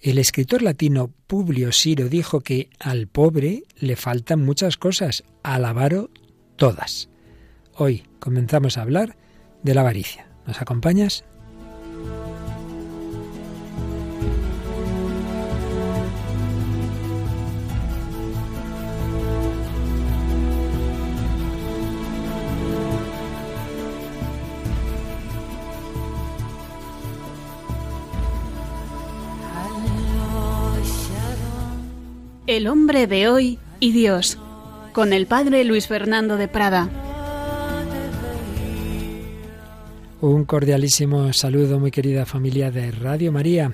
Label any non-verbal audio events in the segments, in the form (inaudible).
El escritor latino Publio Siro dijo que al pobre le faltan muchas cosas, al avaro todas. Hoy comenzamos a hablar de la avaricia. ¿Nos acompañas? El hombre de hoy y Dios, con el padre Luis Fernando de Prada. Un cordialísimo saludo, muy querida familia de Radio María.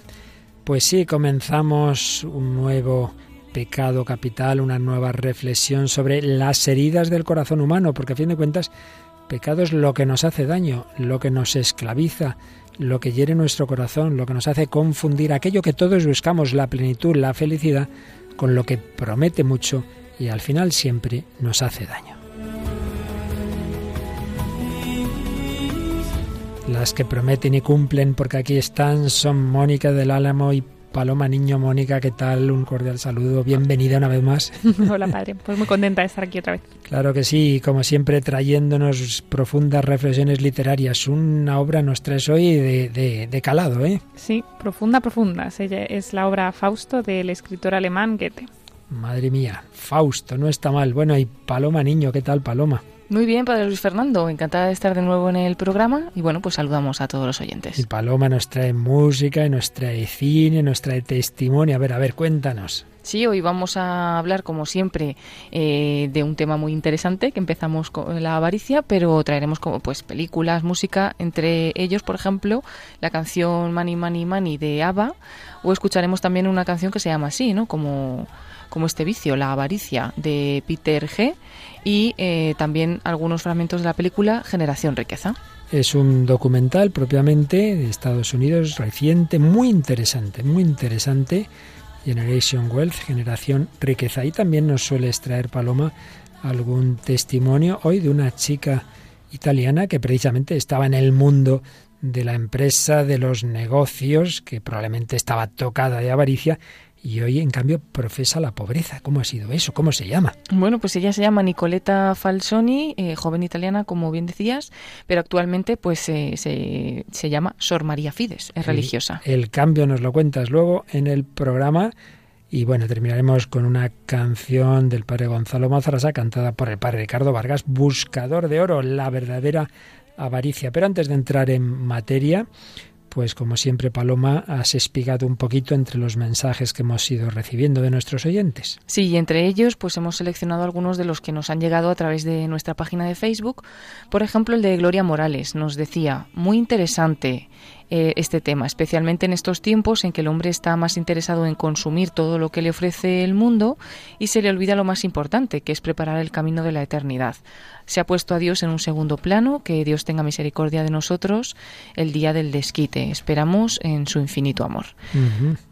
Pues sí, comenzamos un nuevo pecado capital, una nueva reflexión sobre las heridas del corazón humano, porque a fin de cuentas, pecado es lo que nos hace daño, lo que nos esclaviza, lo que hiere nuestro corazón, lo que nos hace confundir aquello que todos buscamos, la plenitud, la felicidad, con lo que promete mucho y al final siempre nos hace daño. Las que prometen y cumplen, porque aquí están, son Mónica del Álamo y Paloma Niño. Mónica, ¿qué tal? Un cordial saludo. Bienvenida una vez más. (laughs) Hola, padre. Pues muy contenta de estar aquí otra vez. Claro que sí, como siempre trayéndonos profundas reflexiones literarias. Una obra nos traes hoy de, de calado, ¿eh? Sí, profunda, profunda. Es la obra Fausto del escritor alemán Goethe. Madre mía, Fausto, no está mal. Bueno, y Paloma Niño, ¿qué tal, Paloma? Muy bien, Padre Luis Fernando, encantada de estar de nuevo en el programa y bueno, pues saludamos a todos los oyentes. Y Paloma nos trae música, nos trae cine, nos trae testimonio. A ver, a ver, cuéntanos. Sí, hoy vamos a hablar, como siempre, eh, de un tema muy interesante, que empezamos con la avaricia, pero traeremos como pues películas, música, entre ellos, por ejemplo, la canción Money, Money, Money de ABBA, o escucharemos también una canción que se llama así, ¿no? Como, como este vicio, la avaricia, de Peter G., y eh, también algunos fragmentos de la película Generación Riqueza. Es un documental propiamente de Estados Unidos reciente, muy interesante, muy interesante. Generation Wealth, Generación Riqueza. Y también nos suele extraer, Paloma, algún testimonio hoy de una chica italiana que precisamente estaba en el mundo de la empresa, de los negocios, que probablemente estaba tocada de avaricia y hoy en cambio profesa la pobreza. ¿Cómo ha sido eso? ¿Cómo se llama? Bueno, pues ella se llama Nicoletta Falsoni, eh, joven italiana, como bien decías, pero actualmente pues eh, se, se, llama Sor María Fides, es religiosa. El cambio nos lo cuentas luego en el programa. Y bueno, terminaremos con una canción del padre Gonzalo Mazarasa, cantada por el padre Ricardo Vargas, Buscador de Oro, la verdadera avaricia. Pero antes de entrar en materia, pues como siempre, Paloma, has espigado un poquito entre los mensajes que hemos ido recibiendo de nuestros oyentes. Sí, y entre ellos, pues hemos seleccionado algunos de los que nos han llegado a través de nuestra página de Facebook. Por ejemplo, el de Gloria Morales nos decía, muy interesante eh, este tema, especialmente en estos tiempos en que el hombre está más interesado en consumir todo lo que le ofrece el mundo y se le olvida lo más importante, que es preparar el camino de la eternidad se ha puesto a Dios en un segundo plano, que Dios tenga misericordia de nosotros el día del desquite. Esperamos en su infinito amor.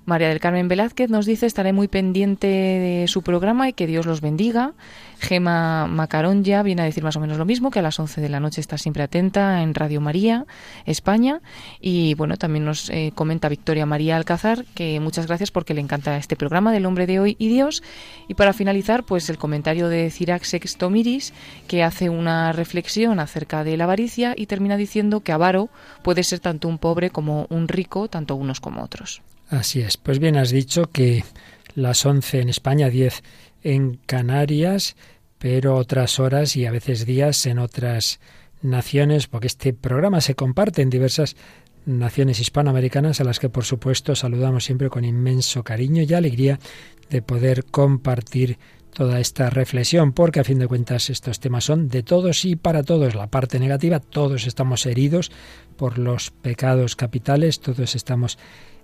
María del Carmen Velázquez nos dice estaré muy pendiente de su programa y que Dios los bendiga. Gema Macarón ya viene a decir más o menos lo mismo, que a las 11 de la noche está siempre atenta en Radio María, España. Y bueno, también nos eh, comenta Victoria María Alcázar que muchas gracias porque le encanta este programa del hombre de hoy y Dios. Y para finalizar, pues el comentario de Cirac Sextomiris, que hace una reflexión acerca de la avaricia y termina diciendo que avaro puede ser tanto un pobre como un rico, tanto unos como otros. Así es. Pues bien, has dicho que las 11 en España, 10 en Canarias, pero otras horas y a veces días en otras naciones, porque este programa se comparte en diversas naciones hispanoamericanas a las que por supuesto saludamos siempre con inmenso cariño y alegría de poder compartir toda esta reflexión, porque a fin de cuentas estos temas son de todos y para todos. La parte negativa, todos estamos heridos por los pecados capitales, todos estamos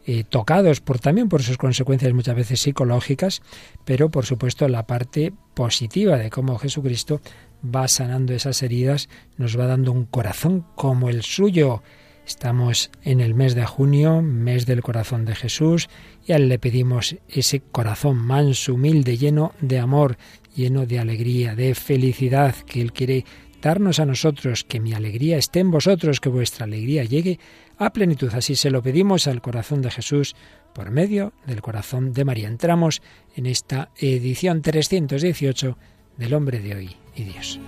eh, tocados por también por sus consecuencias muchas veces psicológicas, pero por supuesto la parte positiva de cómo Jesucristo va sanando esas heridas, nos va dando un corazón como el suyo. Estamos en el mes de junio, mes del corazón de Jesús, y a él le pedimos ese corazón manso, humilde, lleno de amor, lleno de alegría, de felicidad que él quiere darnos a nosotros que mi alegría esté en vosotros, que vuestra alegría llegue a plenitud. Así se lo pedimos al corazón de Jesús por medio del corazón de María. Entramos en esta edición 318 del hombre de hoy y Dios.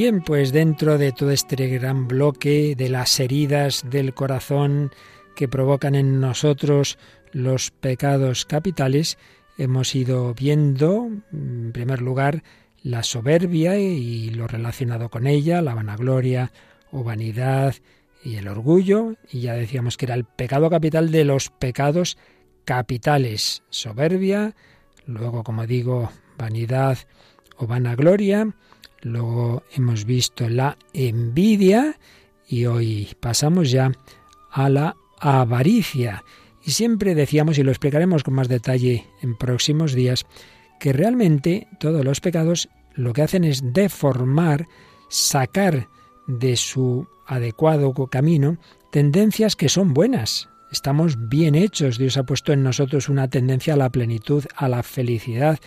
Bien, pues dentro de todo este gran bloque de las heridas del corazón que provocan en nosotros los pecados capitales, hemos ido viendo, en primer lugar, la soberbia y lo relacionado con ella, la vanagloria o vanidad y el orgullo, y ya decíamos que era el pecado capital de los pecados capitales, soberbia, luego, como digo, vanidad o vanagloria, Luego hemos visto la envidia y hoy pasamos ya a la avaricia. Y siempre decíamos, y lo explicaremos con más detalle en próximos días, que realmente todos los pecados lo que hacen es deformar, sacar de su adecuado camino tendencias que son buenas. Estamos bien hechos. Dios ha puesto en nosotros una tendencia a la plenitud, a la felicidad,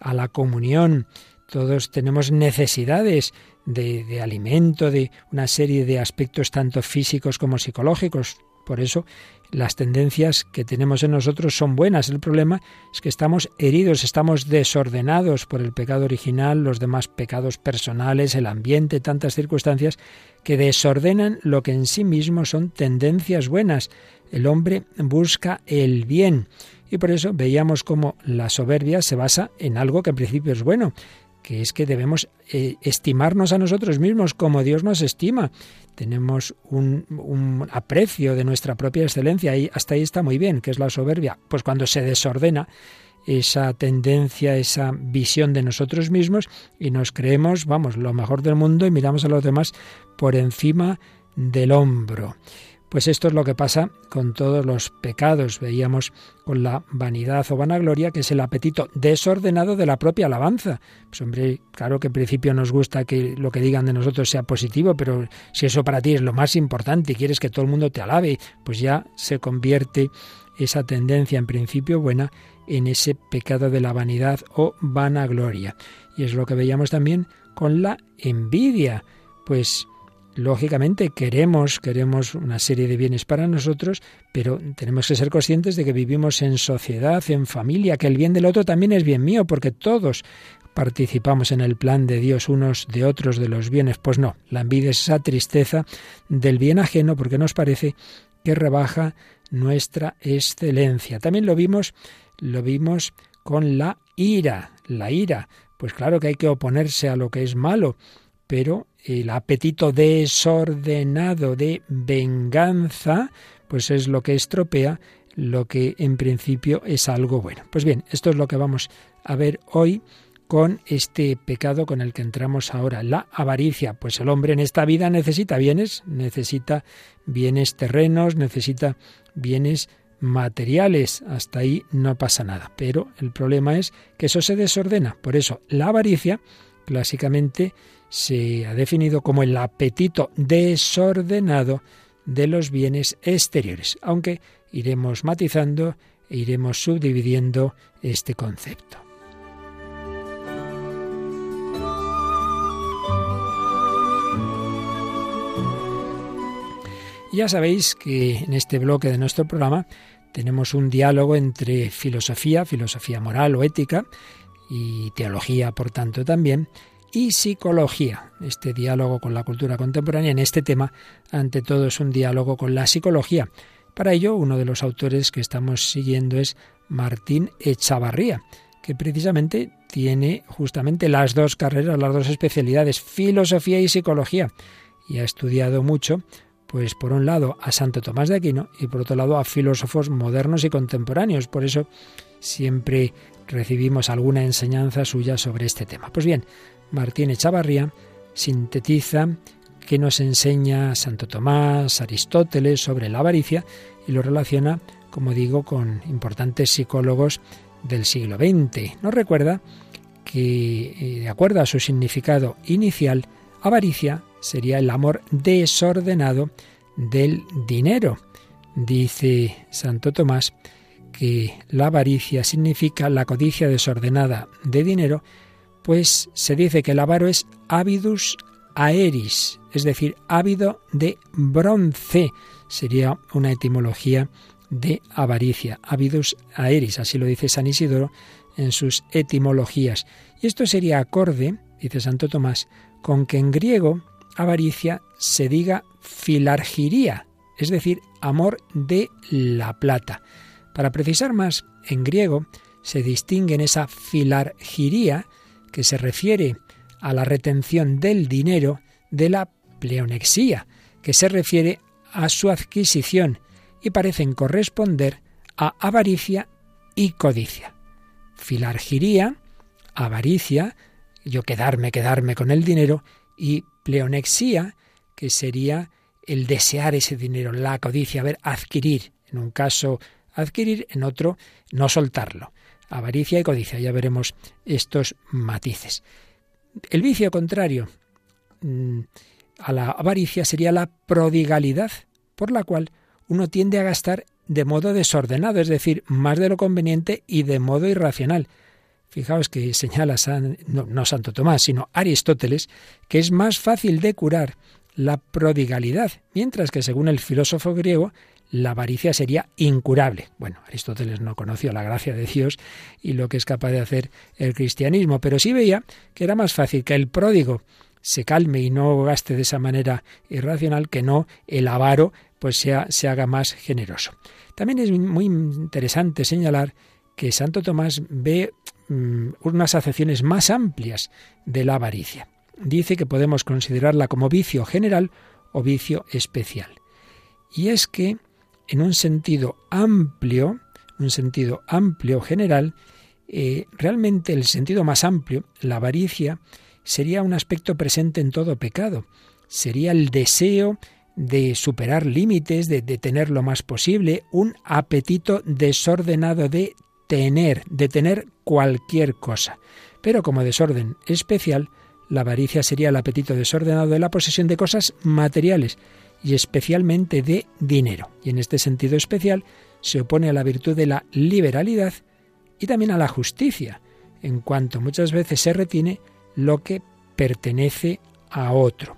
a la comunión. Todos tenemos necesidades de, alimento, de una serie de aspectos tanto físicos como psicológicos. Por eso las tendencias que tenemos en nosotros son buenas. El problema es que estamos heridos, estamos desordenados por el pecado original, los demás pecados personales, el ambiente, tantas circunstancias que desordenan lo que en sí mismo son tendencias buenas. El hombre busca el bien. Y por eso veíamos cómo la soberbia se basa en algo que en principio es bueno, que es que debemos eh, estimarnos a nosotros mismos como Dios nos estima. Tenemos un, aprecio de nuestra propia excelencia y hasta ahí está muy bien, que es la soberbia. Pues cuando se desordena esa tendencia, esa visión de nosotros mismos y nos creemos, vamos, lo mejor del mundo y miramos a los demás por encima del hombro. Pues esto es lo que pasa con todos los pecados. Veíamos con la vanidad o vanagloria, que es el apetito desordenado de la propia alabanza. Pues hombre, claro que en principio nos gusta que lo que digan de nosotros sea positivo, pero si eso para ti es lo más importante y quieres que todo el mundo te alabe, pues ya se convierte esa tendencia en principio buena en ese pecado de la vanidad o vanagloria. Y es lo que veíamos también con la envidia. Pues Lógicamente queremos, queremos una serie de bienes para nosotros, pero tenemos que ser conscientes de que vivimos en sociedad, en familia, que el bien del otro también es bien mío, porque todos participamos en el plan de Dios unos de otros de los bienes. Pues no, la envidia es esa tristeza del bien ajeno porque nos parece que rebaja nuestra excelencia. También lo vimos, lo vimos con la ira, la ira. Pues claro que hay que oponerse a lo que es malo, pero el apetito desordenado de venganza, pues es lo que estropea lo que en principio es algo bueno. Pues bien, esto es lo que vamos a ver hoy con este pecado con el que entramos ahora, la avaricia. Pues el hombre en esta vida necesita bienes, necesita bienes terrenos, necesita bienes materiales. Hasta ahí no pasa nada. Pero el problema es que eso se desordena. Por eso la avaricia clásicamente se ha definido como el apetito desordenado de los bienes exteriores, aunque iremos matizando e iremos subdividiendo este concepto. Ya sabéis que en este bloque de nuestro programa tenemos un diálogo entre filosofía, filosofía moral o ética, y teología, por tanto, también, y psicología. Este diálogo con la cultura contemporánea en este tema, ante todo, es un diálogo con la psicología. Para ello, uno de los autores que estamos siguiendo es Martín Echavarría, que precisamente tiene justamente las dos carreras, las dos especialidades, filosofía y psicología, y ha estudiado mucho, pues por un lado a Santo Tomás de Aquino y por otro lado a filósofos modernos y contemporáneos. Por eso siempre recibimos alguna enseñanza suya sobre este tema. Pues bien, Martín Echavarría sintetiza que nos enseña Santo Tomás, Aristóteles sobre la avaricia y lo relaciona, como digo, con importantes psicólogos del siglo XX. Nos recuerda que, eh, de acuerdo a su significado inicial, avaricia sería el amor desordenado del dinero. Dice Santo Tomás que la avaricia significa la codicia desordenada de dinero, pues se dice que el avaro es avidus aeris, es decir, ávido de bronce. Sería una etimología de avaricia, avidus aeris, así lo dice San Isidoro en sus etimologías. Y esto sería acorde, dice Santo Tomás, con que en griego avaricia se diga filargiría, es decir, amor de la plata. Para precisar más, en griego se distingue en esa filargiría que se refiere a la retención del dinero de la pleonexía, que se refiere a su adquisición y parecen corresponder a avaricia y codicia. Filargiría, avaricia, yo quedarme, quedarme con el dinero, y pleonexía, que sería el desear ese dinero, la codicia, ver, adquirir. En un caso, adquirir, en otro, no soltarlo. Avaricia y codicia, ya veremos estos matices. El vicio contrario mm, a la avaricia sería la prodigalidad, por la cual uno tiende a gastar de modo desordenado, es decir, más de lo conveniente y de modo irracional. Fijaos que señala no, Santo Tomás, sino Aristóteles, que es más fácil de curar la prodigalidad, mientras que según el filósofo griego, la avaricia sería incurable. Bueno, Aristóteles no conoció la gracia de Dios y lo que es capaz de hacer el cristianismo, pero sí veía que era más fácil que el pródigo se calme y no gaste de esa manera irracional que no el avaro pues sea, se haga más generoso. También es muy interesante señalar que Santo Tomás ve mm, unas acepciones más amplias de la avaricia. Dice que podemos considerarla como vicio general o vicio especial. Y es que en un sentido amplio, un sentido amplio general, eh, realmente el sentido más amplio, la avaricia, sería un aspecto presente en todo pecado. Sería el deseo de superar límites, de, de tener lo más posible, un apetito desordenado de tener, de tener cualquier cosa. Pero como desorden especial, la avaricia sería el apetito desordenado de la posesión de cosas materiales, y especialmente de dinero. Y en este sentido especial se opone a la virtud de la liberalidad y también a la justicia, en cuanto muchas veces se retiene lo que pertenece a otro.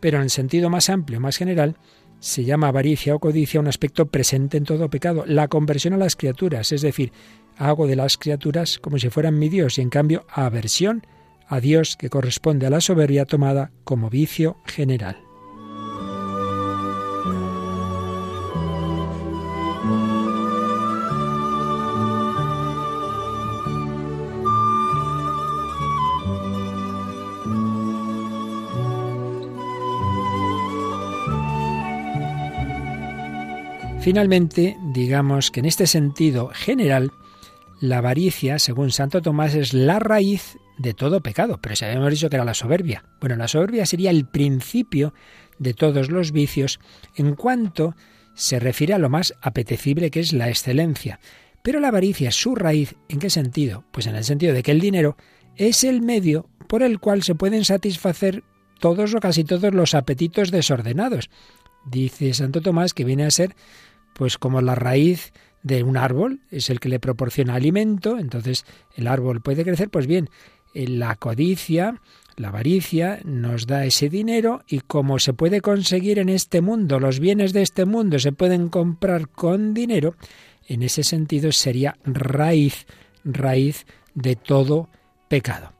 Pero en el sentido más amplio, más general, se llama avaricia o codicia un aspecto presente en todo pecado, la conversión a las criaturas, es decir, hago de las criaturas como si fueran mi Dios y en cambio aversión a Dios que corresponde a la soberbia tomada como vicio general. Finalmente, digamos que en este sentido general, la avaricia, según Santo Tomás, es la raíz de todo pecado, pero si habíamos dicho que era la soberbia. Bueno, la soberbia sería el principio de todos los vicios en cuanto se refiere a lo más apetecible que es la excelencia. Pero la avaricia, su raíz, ¿en qué sentido? Pues en el sentido de que el dinero es el medio por el cual se pueden satisfacer todos o casi todos los apetitos desordenados. Dice Santo Tomás que viene a ser pues como la raíz de un árbol es el que le proporciona alimento, entonces el árbol puede crecer, pues bien, la codicia, la avaricia nos da ese dinero y como se puede conseguir en este mundo, los bienes de este mundo se pueden comprar con dinero, en ese sentido sería raíz, raíz de todo pecado.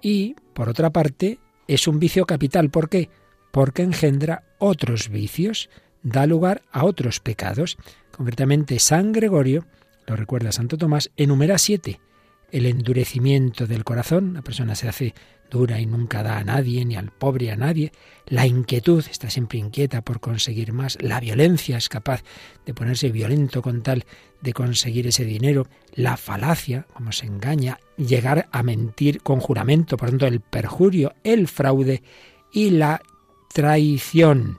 Y, por otra parte, es un vicio capital. ¿Por qué? Porque engendra otros vicios da lugar a otros pecados. Concretamente, San Gregorio, lo recuerda Santo Tomás, enumera siete. El endurecimiento del corazón, la persona se hace dura y nunca da a nadie, ni al pobre a nadie. La inquietud, está siempre inquieta por conseguir más. La violencia, es capaz de ponerse violento con tal de conseguir ese dinero. La falacia, como se engaña. Llegar a mentir con juramento, por tanto, el perjurio, el fraude y la traición.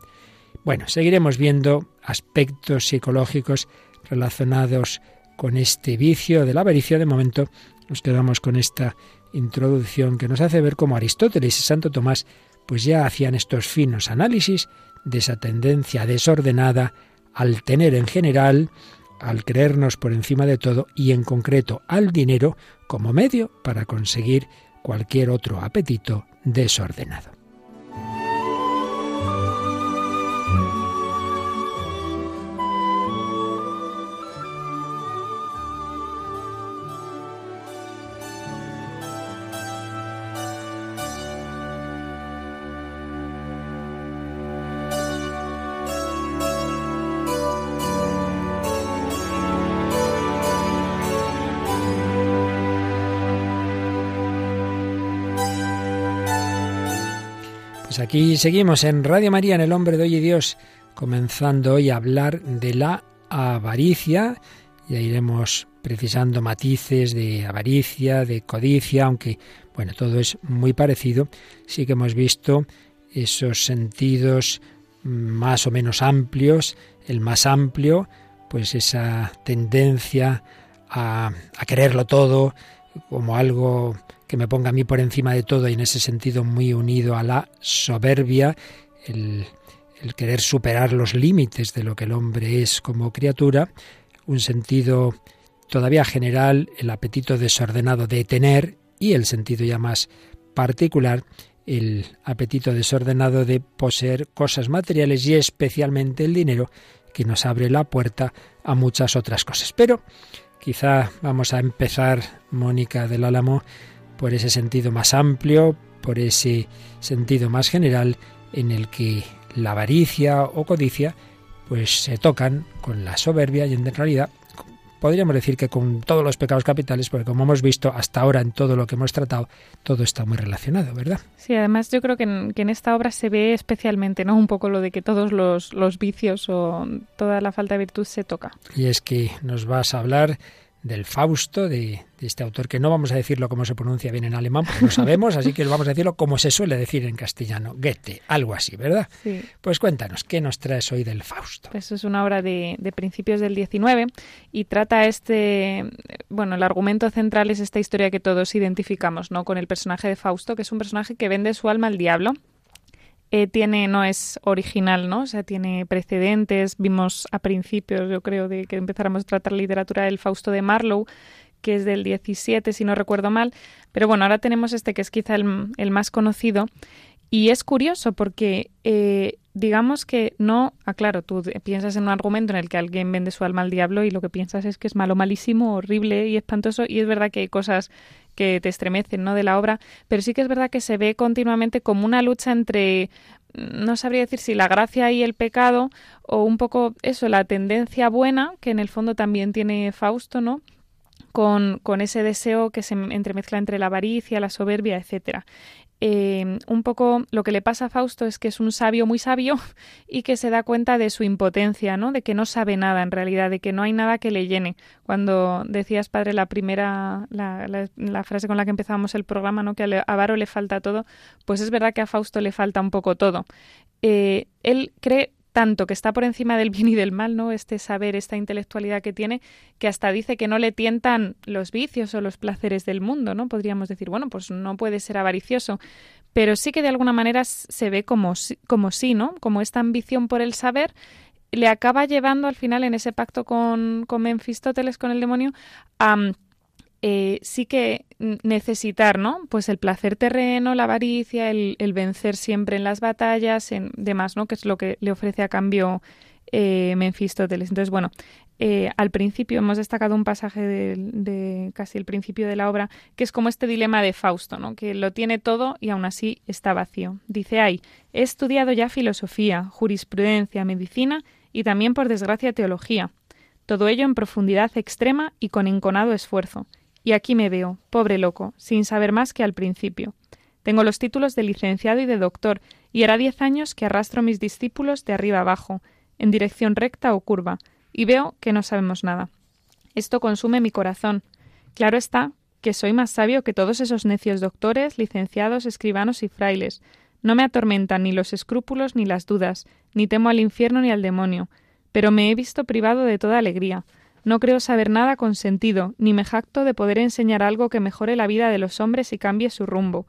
Bueno, seguiremos viendo aspectos psicológicos relacionados con este vicio de la avaricia. De momento nos quedamos con esta introducción que nos hace ver cómo Aristóteles y Santo Tomás pues ya hacían estos finos análisis de esa tendencia desordenada al tener en general, al creernos por encima de todo y en concreto al dinero como medio para conseguir cualquier otro apetito desordenado. Pues aquí seguimos en Radio María, en El Hombre de Hoy y Dios, comenzando hoy a hablar de la avaricia. Ya iremos precisando matices de avaricia, de codicia, aunque, bueno, todo es muy parecido. Sí que hemos visto esos sentidos más o menos amplios. El más amplio, pues esa tendencia a, a quererlo todo como algo que me ponga a mí por encima de todo y en ese sentido muy unido a la soberbia, el, querer superar los límites de lo que el hombre es como criatura, un sentido todavía general, el apetito desordenado de tener y el sentido ya más particular, el apetito desordenado de poseer cosas materiales y especialmente el dinero que nos abre la puerta a muchas otras cosas. Pero quizá vamos a empezar, Mónica del Álamo, por ese sentido más amplio, por ese sentido más general en el que la avaricia o codicia pues se tocan con la soberbia y en realidad podríamos decir que con todos los pecados capitales, porque como hemos visto hasta ahora en todo lo que hemos tratado, todo está muy relacionado, ¿verdad? Sí, además yo creo que en, esta obra se ve especialmente, ¿no? Un poco lo de que todos los, los vicios o toda la falta de virtud se toca. Y es que nos vas a hablar del Fausto, de, este autor, que no vamos a decirlo como se pronuncia bien en alemán, porque no sabemos, así que vamos a decirlo como se suele decir en castellano, Goethe, algo así, ¿verdad? Sí. Pues cuéntanos, ¿qué nos traes hoy del Fausto? Pues es una obra de, de principios del XIX y trata este, bueno, el argumento central es esta historia que todos identificamos, ¿no? Con el personaje de Fausto, que es un personaje que vende su alma al diablo eh, tiene, no es original, ¿no? O sea, tiene precedentes. Vimos a principios, yo creo, de que empezáramos a tratar literatura del Fausto de Marlowe, que es del 17, si no recuerdo mal. Pero bueno, ahora tenemos este que es quizá el, el más conocido. Y es curioso porque eh, digamos que no, aclaro, ah, tú piensas en un argumento en el que alguien vende su alma al diablo y lo que piensas es que es malo, malísimo, horrible y espantoso y es verdad que hay cosas que te estremecen, ¿no? de la obra, pero sí que es verdad que se ve continuamente como una lucha entre no sabría decir si la gracia y el pecado o un poco eso, la tendencia buena que en el fondo también tiene Fausto, ¿no? Con, con, ese deseo que se entremezcla entre la avaricia, la soberbia, etcétera. Eh, un poco lo que le pasa a Fausto es que es un sabio muy sabio (laughs) y que se da cuenta de su impotencia, ¿no? De que no sabe nada en realidad, de que no hay nada que le llene. Cuando decías, padre, la primera, la, la, frase con la que empezábamos el programa, ¿no? Que a Varo le falta todo, pues es verdad que a Fausto le falta un poco todo. Eh, él cree tanto que está por encima del bien y del mal, ¿no? Este saber, esta intelectualidad que tiene, que hasta dice que no le tientan los vicios o los placeres del mundo, ¿no? Podríamos decir, bueno, pues no puede ser avaricioso, pero sí que de alguna manera se ve como, como sí, ¿no? Como esta ambición por el saber le acaba llevando al final en ese pacto con, con con el demonio, a eh, sí que necesitar, ¿no? Pues el placer terreno, la avaricia, el, vencer siempre en las batallas, en demás, ¿no? Que es lo que le ofrece a cambio eh, Menfistóteles. Entonces, bueno, eh, al principio hemos destacado un pasaje de, casi el principio de la obra, que es como este dilema de Fausto, ¿no? Que lo tiene todo y aún así está vacío. Dice, ay, he estudiado ya filosofía, jurisprudencia, medicina y también, por desgracia, teología. Todo ello en profundidad extrema y con enconado esfuerzo y aquí me veo, pobre loco, sin saber más que al principio. Tengo los títulos de licenciado y de doctor, y hará diez años que arrastro mis discípulos de arriba abajo, en dirección recta o curva, y veo que no sabemos nada. Esto consume mi corazón. Claro está que soy más sabio que todos esos necios doctores, licenciados, escribanos y frailes. No me atormentan ni los escrúpulos ni las dudas, ni temo al infierno ni al demonio, pero me he visto privado de toda alegría, No creo saber nada con sentido, ni me jacto de poder enseñar algo que mejore la vida de los hombres y cambie su rumbo.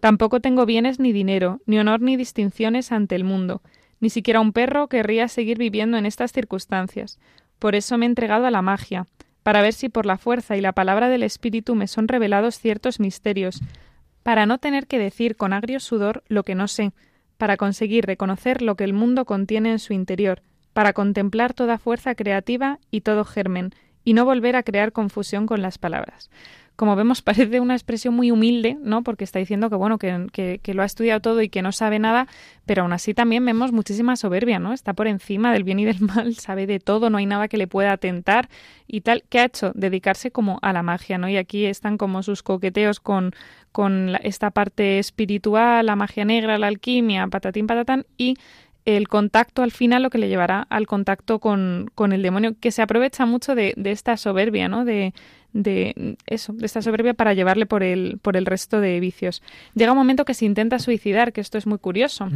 Tampoco tengo bienes ni dinero, ni honor ni distinciones ante el mundo. Ni siquiera un perro querría seguir viviendo en estas circunstancias. Por eso me he entregado a la magia, para ver si por la fuerza y la palabra del Espíritu me son revelados ciertos misterios, para no tener que decir con agrio sudor lo que no sé, para conseguir reconocer lo que el mundo contiene en su interior, para contemplar toda fuerza creativa y todo germen, y no volver a crear confusión con las palabras. Como vemos, (laughs) parece una expresión muy humilde, ¿no? Porque está diciendo que, bueno, que, lo ha estudiado todo y que no sabe nada, pero aún así también vemos muchísima soberbia, ¿no? Está por encima del bien y del mal, (laughs) sabe de todo, no hay nada que le pueda atentar y tal. ¿Qué ha hecho? Dedicarse como a la magia, ¿no? Y aquí están como sus coqueteos con, con esta parte espiritual, la magia negra, la alquimia, patatín patatán, y el contacto al final lo que le llevará al contacto con, con el demonio, que se aprovecha mucho de, de esta soberbia, ¿no? De, de eso, de esta soberbia para llevarle por el, por el resto de vicios. Llega un momento que se intenta suicidar, que esto es muy curioso.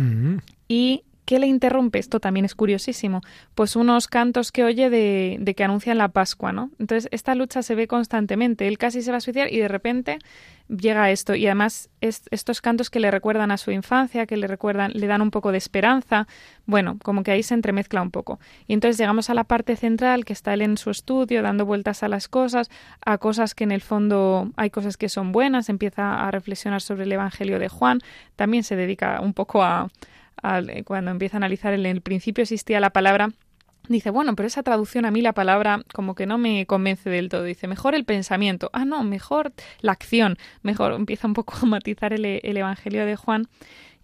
Y ¿Qué le interrumpe? Esto también es curiosísimo. Pues unos cantos que oye de, que anuncian la Pascua, ¿no? Entonces, esta lucha se ve constantemente. Él casi se va a suicidar y de repente llega esto. Y además, estos cantos que le recuerdan a su infancia, que le recuerdan, le dan un poco de esperanza. Bueno, como que ahí se entremezcla un poco. Y entonces llegamos a la parte central, que está él en su estudio, dando vueltas a las cosas, a cosas que en el fondo hay cosas que son buenas, empieza a reflexionar sobre el Evangelio de Juan. También se dedica un poco a eh, cuando empieza a analizar en el principio existía la palabra, dice, bueno, pero esa traducción a mí la palabra como que no me convence del todo. Dice, mejor el pensamiento. Ah, no, mejor la acción. Mejor empieza un poco a matizar el, Evangelio de Juan.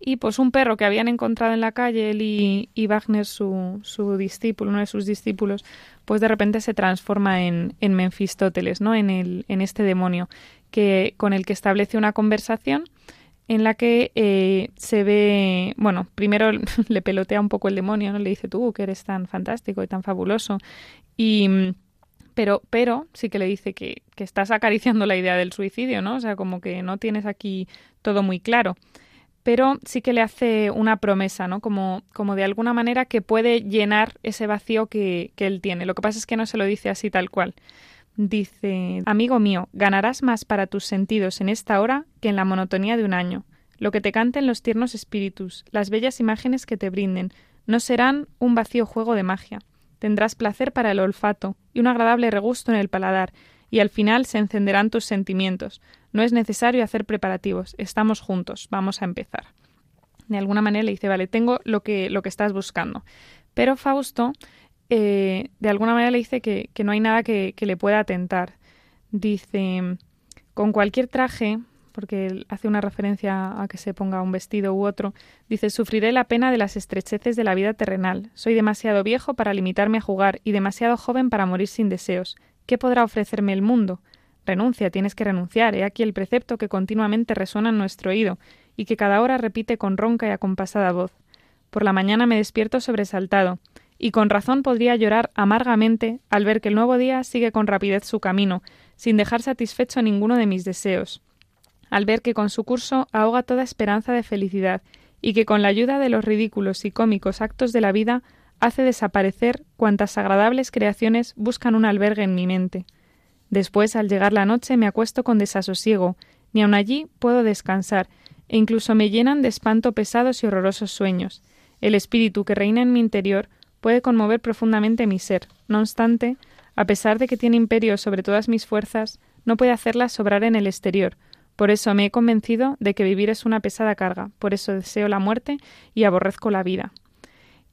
Y pues un perro que habían encontrado en la calle, él y, Wagner, su, discípulo, uno de sus discípulos, pues de repente se transforma en, en Menfistóteles, ¿no? En, el, en este demonio que, con el que establece una conversación en la que eh, se ve, bueno, primero (laughs) le pelotea un poco el demonio, ¿no? Le dice tú que eres tan fantástico y tan fabuloso. Y pero, pero sí que le dice que, que estás acariciando la idea del suicidio, ¿no? O sea, como que no tienes aquí todo muy claro. Pero sí que le hace una promesa, ¿no? Como, como de alguna manera que puede llenar ese vacío que, que él tiene. Lo que pasa es que no se lo dice así tal cual. Dice, amigo mío, ganarás más para tus sentidos en esta hora que en la monotonía de un año. Lo que te canten los tiernos espíritus, las bellas imágenes que te brinden, no serán un vacío juego de magia. Tendrás placer para el olfato y un agradable regusto en el paladar, y al final se encenderán tus sentimientos. No es necesario hacer preparativos, estamos juntos, vamos a empezar. De alguna manera le dice, vale, tengo lo que, lo que estás buscando. Pero Fausto eh, de alguna manera le dice que, no hay nada que, le pueda atentar. Dice, con cualquier traje, porque hace una referencia a que se ponga un vestido u otro, dice, sufriré la pena de las estrecheces de la vida terrenal. Soy demasiado viejo para limitarme a jugar y demasiado joven para morir sin deseos. ¿Qué podrá ofrecerme el mundo? Renuncia, tienes que renunciar. He aquí el precepto que continuamente resuena en nuestro oído y que cada hora repite con ronca y acompasada voz. Por la mañana me despierto sobresaltado y con razón podría llorar amargamente al ver que el nuevo día sigue con rapidez su camino, sin dejar satisfecho ninguno de mis deseos, al ver que con su curso ahoga toda esperanza de felicidad, y que con la ayuda de los ridículos y cómicos actos de la vida hace desaparecer cuantas agradables creaciones buscan un albergue en mi mente. Después, al llegar la noche, me acuesto con desasosiego, ni aun allí puedo descansar, e incluso me llenan de espanto pesados y horrorosos sueños. El espíritu que reina en mi interior puede conmover profundamente mi ser. No obstante, a pesar de que tiene imperio sobre todas mis fuerzas, no puede hacerlas sobrar en el exterior. Por eso me he convencido de que vivir es una pesada carga, por eso deseo la muerte y aborrezco la vida.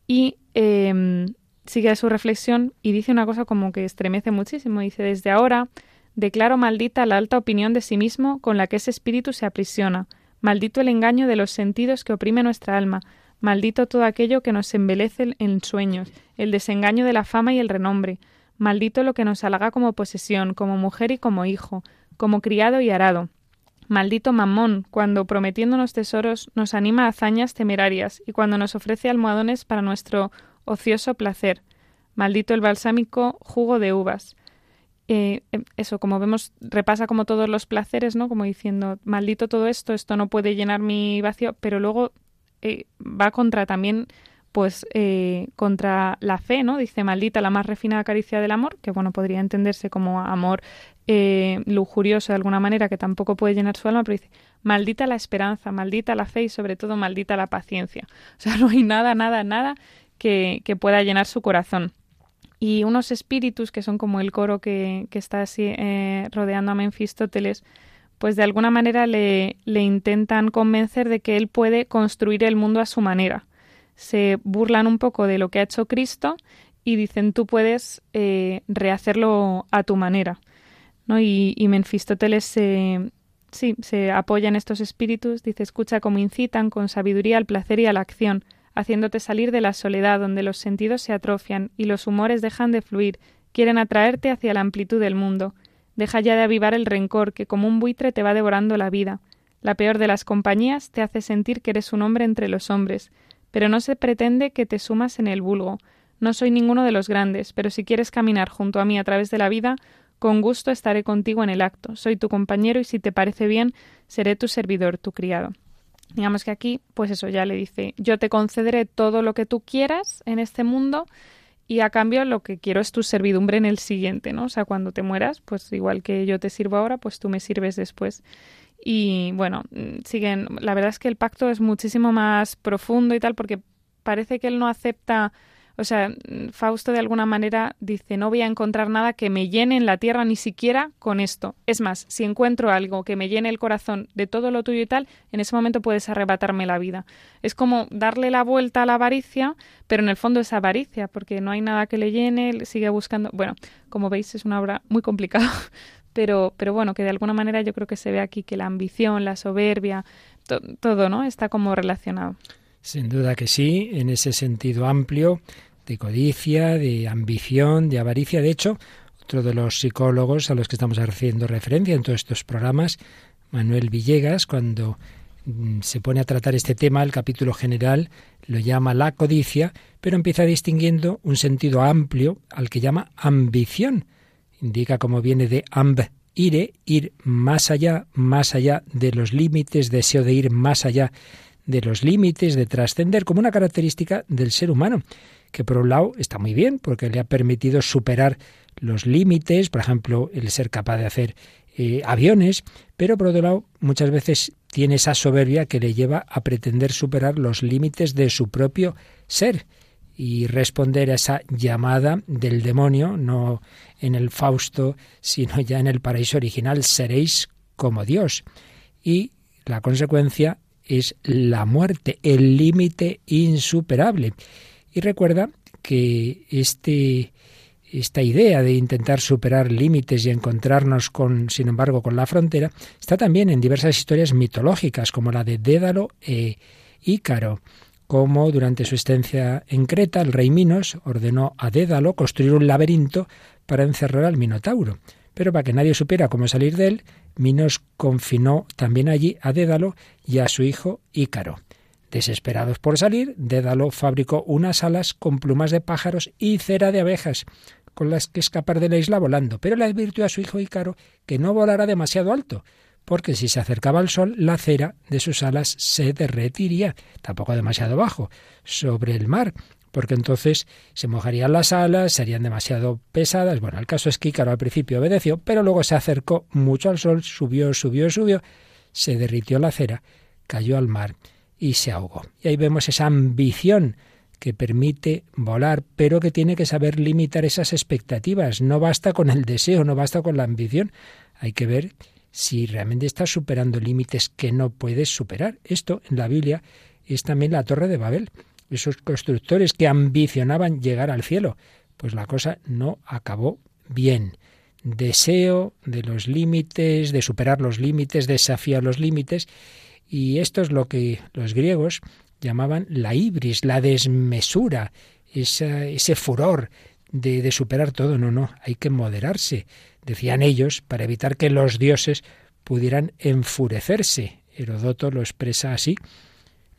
Y em, sigue su reflexión y dice una cosa como que estremece muchísimo. Dice, desde ahora declaro maldita la alta opinión de sí mismo con la que ese espíritu se aprisiona, maldito el engaño de los sentidos que oprime nuestra alma, Maldito todo aquello que nos embelece en sueños, el desengaño de la fama y el renombre. Maldito lo que nos halaga como posesión, como mujer y como hijo, como criado y arado. Maldito Mamón, cuando prometiéndonos tesoros nos anima a hazañas temerarias y cuando nos ofrece almohadones para nuestro ocioso placer. Maldito el balsámico jugo de uvas. Eh, em, eso, como vemos, repasa como todos los placeres, ¿no? Como diciendo, maldito todo esto, esto no puede llenar mi vacío, pero luego eh, va contra también pues eh, contra la fe, ¿no? Dice, maldita la más refinada caricia del amor, que bueno, podría entenderse como amor eh, lujurioso de alguna manera, que tampoco puede llenar su alma, pero dice, maldita la esperanza, maldita la fe y sobre todo maldita la paciencia. O sea, (laughs) no hay nada, nada, nada que, que pueda llenar su corazón. Y unos espíritus que son como el coro que, que está así eh, rodeando a Menfistóteles, pues de alguna manera le, le intentan convencer de que él puede construir el mundo a su manera. Se burlan un poco de lo que ha hecho Cristo y dicen tú puedes eh, rehacerlo a tu manera. ¿no? Y, y Menfistóteles se, sí, se apoya en estos espíritus, dice escucha cómo incitan con sabiduría al placer y a la acción, haciéndote salir de la soledad donde los sentidos se atrofian y los humores dejan de fluir, quieren atraerte hacia la amplitud del mundo. Deja ya de avivar el rencor que como un buitre te va devorando la vida. La peor de las compañías te hace sentir que eres un hombre entre los hombres, pero no se pretende que te sumas en el vulgo. No soy ninguno de los grandes, pero si quieres caminar junto a mí a través de la vida, con gusto estaré contigo en el acto. Soy tu compañero y si te parece bien, seré tu servidor, tu criado. Digamos que aquí, pues eso ya le dice, yo te concederé todo lo que tú quieras en este mundo y a cambio lo que quiero es tu servidumbre en el siguiente, ¿no? O sea, cuando te mueras, pues igual que yo te sirvo ahora, pues tú me sirves después. Y bueno, mm, siguen, la verdad es que el pacto es muchísimo más profundo y tal porque parece que él no acepta o sea, Fausto de alguna manera dice, no voy a encontrar nada que me llene en la tierra ni siquiera con esto. Es más, si encuentro algo que me llene el corazón de todo lo tuyo y tal, en ese momento puedes arrebatarme la vida. Es como darle la vuelta a la avaricia, pero en el fondo es avaricia, porque no hay nada que le llene, sigue buscando. Bueno, como veis, es una obra muy complicada. (laughs) Pero, pero bueno, que de alguna manera yo creo que se ve aquí que la ambición, la soberbia, todo, ¿no? Está como relacionado. Sin duda que sí, en ese sentido amplio de codicia, de ambición, de avaricia. De hecho, otro de los psicólogos a los que estamos haciendo referencia en todos estos programas, Manuel Villegas, cuando mm, se pone a tratar este tema, el capítulo general lo llama la codicia, pero empieza distinguiendo un sentido amplio al que llama ambición. Indica cómo viene de amb, ire, ir más allá, más allá de los límites, deseo de ir más allá de los límites, de trascender, como una característica del ser humano que por un lado está muy bien porque le ha permitido superar los límites, por ejemplo, el ser capaz de hacer eh, aviones, pero por otro lado muchas veces tiene esa soberbia que le lleva a pretender superar los límites de su propio ser y responder a esa llamada del demonio, no en el Fausto, sino ya en el paraíso original, seréis como Dios. Y la consecuencia es la muerte, el límite insuperable. Y recuerda que este, esta idea de intentar superar límites y encontrarnos con, sin embargo, con la frontera, está también en diversas historias mitológicas, como la de Dédalo e Ícaro, como durante su estancia en Creta el rey Minos ordenó a Dédalo construir un laberinto para encerrar al Minotauro. Pero para que nadie supiera cómo salir de él, Minos confinó también allí a Dédalo y a su hijo Ícaro. Desesperados por salir, Dédalo fabricó unas alas con plumas de pájaros y cera de abejas, con las que escapar de la isla volando, pero le advirtió a su hijo Ícaro que no volara demasiado alto, porque si se acercaba al sol, la cera de sus alas se derretiría, tampoco demasiado bajo, sobre el mar, porque entonces se mojarían las alas, serían demasiado pesadas. Bueno, el caso es que Ícaro al principio obedeció, pero luego se acercó mucho al sol, subió, subió, subió, se derritió la cera, cayó al mar y se ahogó. Y ahí vemos esa ambición que permite volar, pero que tiene que saber limitar esas expectativas. No basta con el deseo, no basta con la ambición. Hay que ver si realmente estás superando límites que no puedes superar. Esto en la Biblia es también la Torre de Babel. Esos constructores que ambicionaban llegar al cielo. Pues la cosa no acabó bien. Deseo de los límites, de superar los límites, desafiar los límites y esto es lo que los griegos llamaban la ibris, la desmesura, ese furor de, de superar todo. No, no, hay que moderarse, decían ellos, para evitar que los dioses pudieran enfurecerse. Herodoto lo expresa así.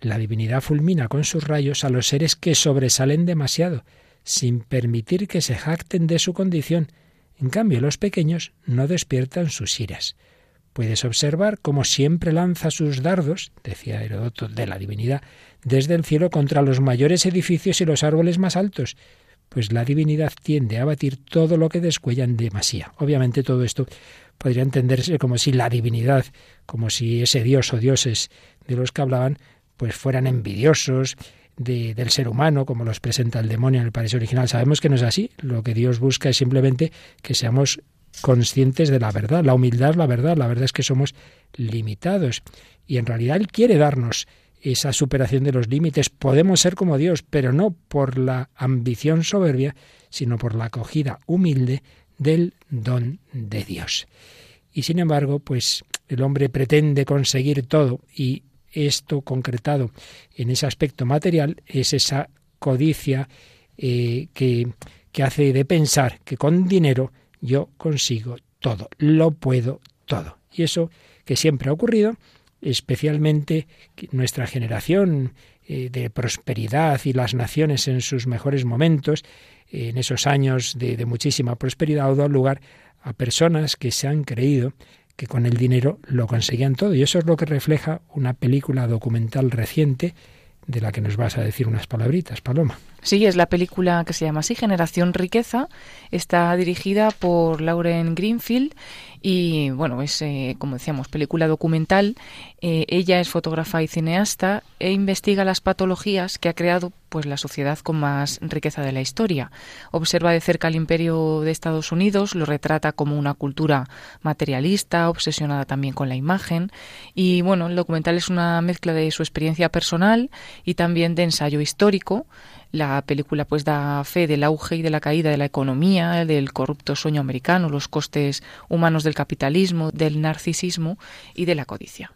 La divinidad fulmina con sus rayos a los seres que sobresalen demasiado, sin permitir que se jacten de su condición. En cambio, los pequeños no despiertan sus iras Puedes observar cómo siempre lanza sus dardos, decía Herodoto, de la divinidad, desde el cielo contra los mayores edificios y los árboles más altos, pues la divinidad tiende a abatir todo lo que descuellan demasía. Obviamente todo esto podría entenderse como si la divinidad, como si ese dios o dioses de los que hablaban, pues fueran envidiosos del ser humano, como los presenta el demonio en el paraíso original. Sabemos que no es así. Lo que Dios busca es simplemente que seamos conscientes de la verdad. La humildad es la verdad. La verdad es que somos limitados. Y en realidad Él quiere darnos esa superación de los límites. Podemos ser como Dios, pero no por la ambición soberbia, sino por la acogida humilde del don de Dios. Y sin embargo, pues el hombre pretende conseguir todo y esto concretado en ese aspecto material es esa codicia eh, que, que hace de pensar que con dinero yo consigo todo, lo puedo todo. Y eso que siempre ha ocurrido, especialmente nuestra generación eh, de prosperidad y las naciones en sus mejores momentos, en esos años de, muchísima prosperidad, ha dado lugar a personas que se han creído que con el dinero lo conseguían todo. Y eso es lo que refleja una película documental reciente de la que nos vas a decir unas palabritas, Paloma. Sí, es la película que se llama así, Generación Riqueza. Está dirigida por Lauren Greenfield y, bueno, es, eh, como decíamos, película documental. Eh, ella es fotógrafa y cineasta e investiga las patologías que ha creado pues, la sociedad con más riqueza de la historia. Observa de cerca el imperio de Estados Unidos, lo retrata como una cultura materialista, obsesionada también con la imagen. Y, bueno, el documental es una mezcla de su experiencia personal y también de ensayo histórico. La película pues da fe del auge y de la caída de la economía, del corrupto sueño americano, los costes humanos del capitalismo, del narcisismo y de la codicia.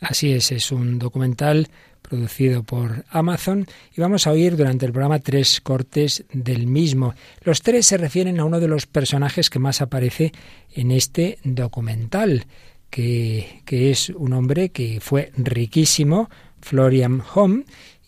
Así es, es un documental producido por Amazon y vamos a oír durante el programa tres cortes del mismo. Los tres se refieren a uno de los personajes que más aparece en este documental, que, que es un hombre que fue riquísimo, Florian Home,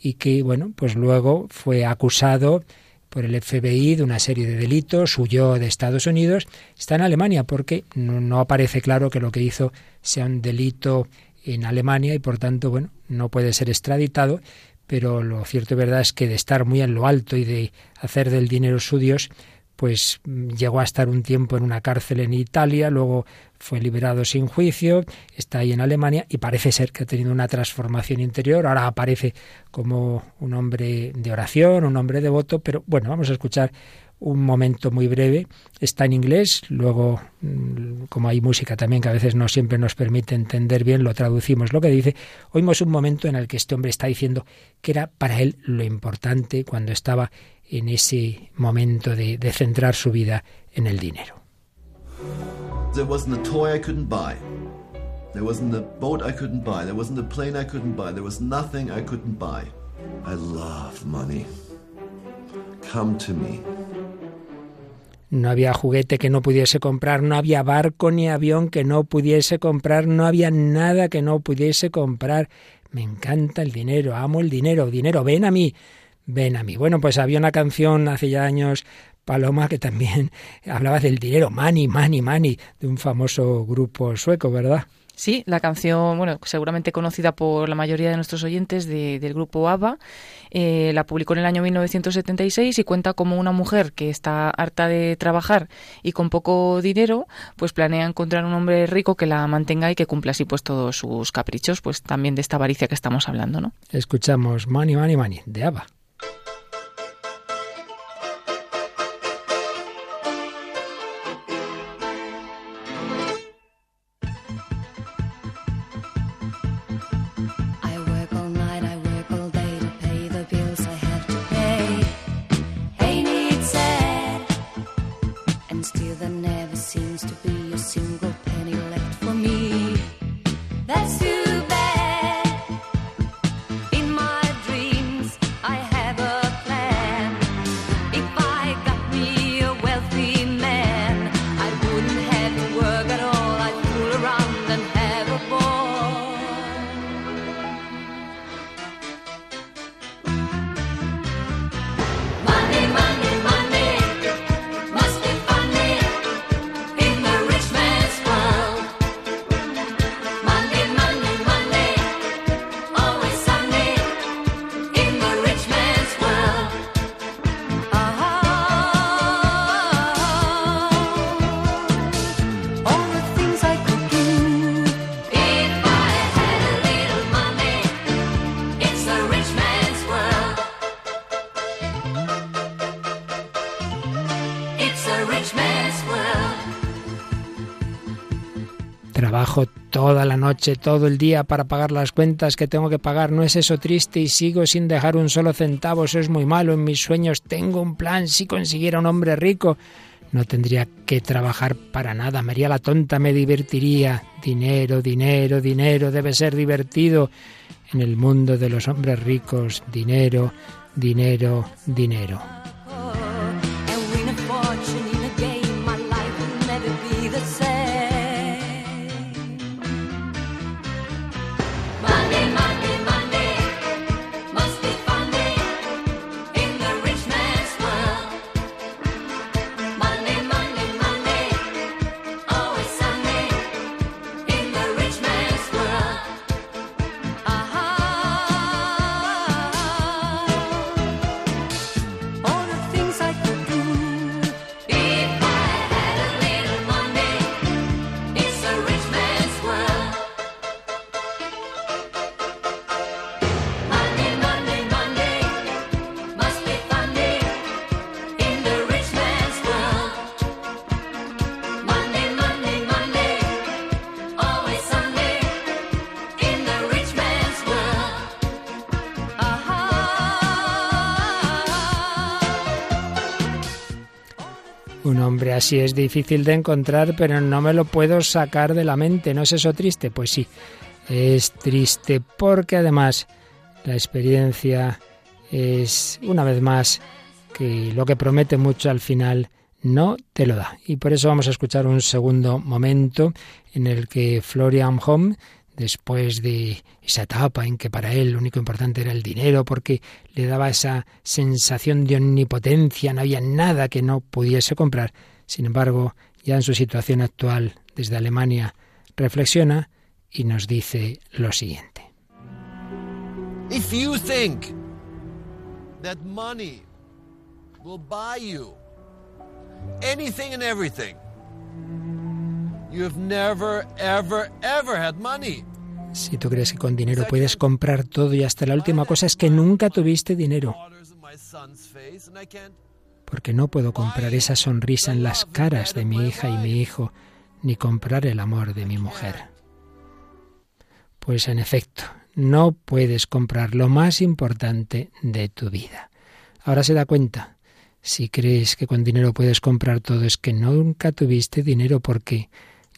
y que, bueno, pues luego fue acusado por el FBI de una serie de delitos, huyó de Estados Unidos, está en Alemania porque no, aparece claro que lo que hizo sea un delito en Alemania y por tanto, bueno, no puede ser extraditado, pero lo cierto y verdad es que de estar muy en lo alto y de hacer del dinero su Dios, pues llegó a estar un tiempo en una cárcel en Italia, luego fue liberado sin juicio, está ahí en Alemania y parece ser que ha tenido una transformación interior, ahora aparece como un hombre de oración, un hombre devoto, pero bueno, vamos a escuchar un momento muy breve, está en inglés, luego mm, como hay música también que a veces no siempre nos permite entender bien, lo traducimos lo que dice, oímos un momento en el que este hombre está diciendo que era para él lo importante cuando estaba en ese momento de, de centrar su vida en el dinero. There wasn't a toy I couldn't buy. There wasn't a boat I couldn't buy. There wasn't a plane I couldn't buy. There was nothing I couldn't buy. I love money. Come to me. No había juguete que no pudiese comprar, no había barco ni avión que no pudiese comprar, no había nada que no pudiese comprar. Me encanta el dinero, amo el dinero, dinero, ven a mí ven a mí. Bueno, pues había una canción hace ya años, Paloma, que también (laughs) hablaba del dinero, money, money, money, de un famoso grupo sueco, ¿verdad? Sí, la canción, bueno, seguramente conocida por la mayoría de nuestros oyentes del grupo ABBA, eh, la publicó en el año 1976 y cuenta como una mujer que está harta de trabajar y con poco dinero, pues planea encontrar un hombre rico que la mantenga y que cumpla así pues todos sus caprichos, pues también de esta avaricia que estamos hablando, ¿no? Escuchamos Money, Money, Money de ABBA. Toda la noche, todo el día para pagar las cuentas que tengo que pagar. ¿No es eso triste? Y sigo sin dejar un solo centavo. Eso es muy malo. En mis sueños tengo un plan. Si consiguiera un hombre rico, no tendría que trabajar para nada. Me haría la tonta, me divertiría. Dinero, dinero, dinero. Debe ser divertido en el mundo de los hombres ricos. Dinero, dinero, dinero. Así es difícil de encontrar, pero no me lo puedo sacar de la mente. ¿No es eso triste? Pues sí, es triste porque además la experiencia es, una vez más, que lo que promete mucho al final no te lo da. Y por eso vamos a escuchar un segundo momento en el que Florian Home después de esa etapa en que para él lo único importante era el dinero, porque le daba esa sensación de omnipotencia, no había nada que no pudiese comprar, sin embargo, ya en su situación actual desde Alemania, reflexiona y nos dice lo siguiente. If you think that money will buy you anything and everything, you have never, ever, ever had money. Si tú crees que con dinero puedes comprar todo y hasta la última cosa es que nunca tuviste dinero porque no puedo comprar esa sonrisa en las caras de mi hija y mi hijo, ni comprar el amor de mi mujer. Pues en efecto, no puedes comprar lo más importante de tu vida. Ahora se da cuenta, si crees que con dinero puedes comprar todo, es que nunca tuviste dinero porque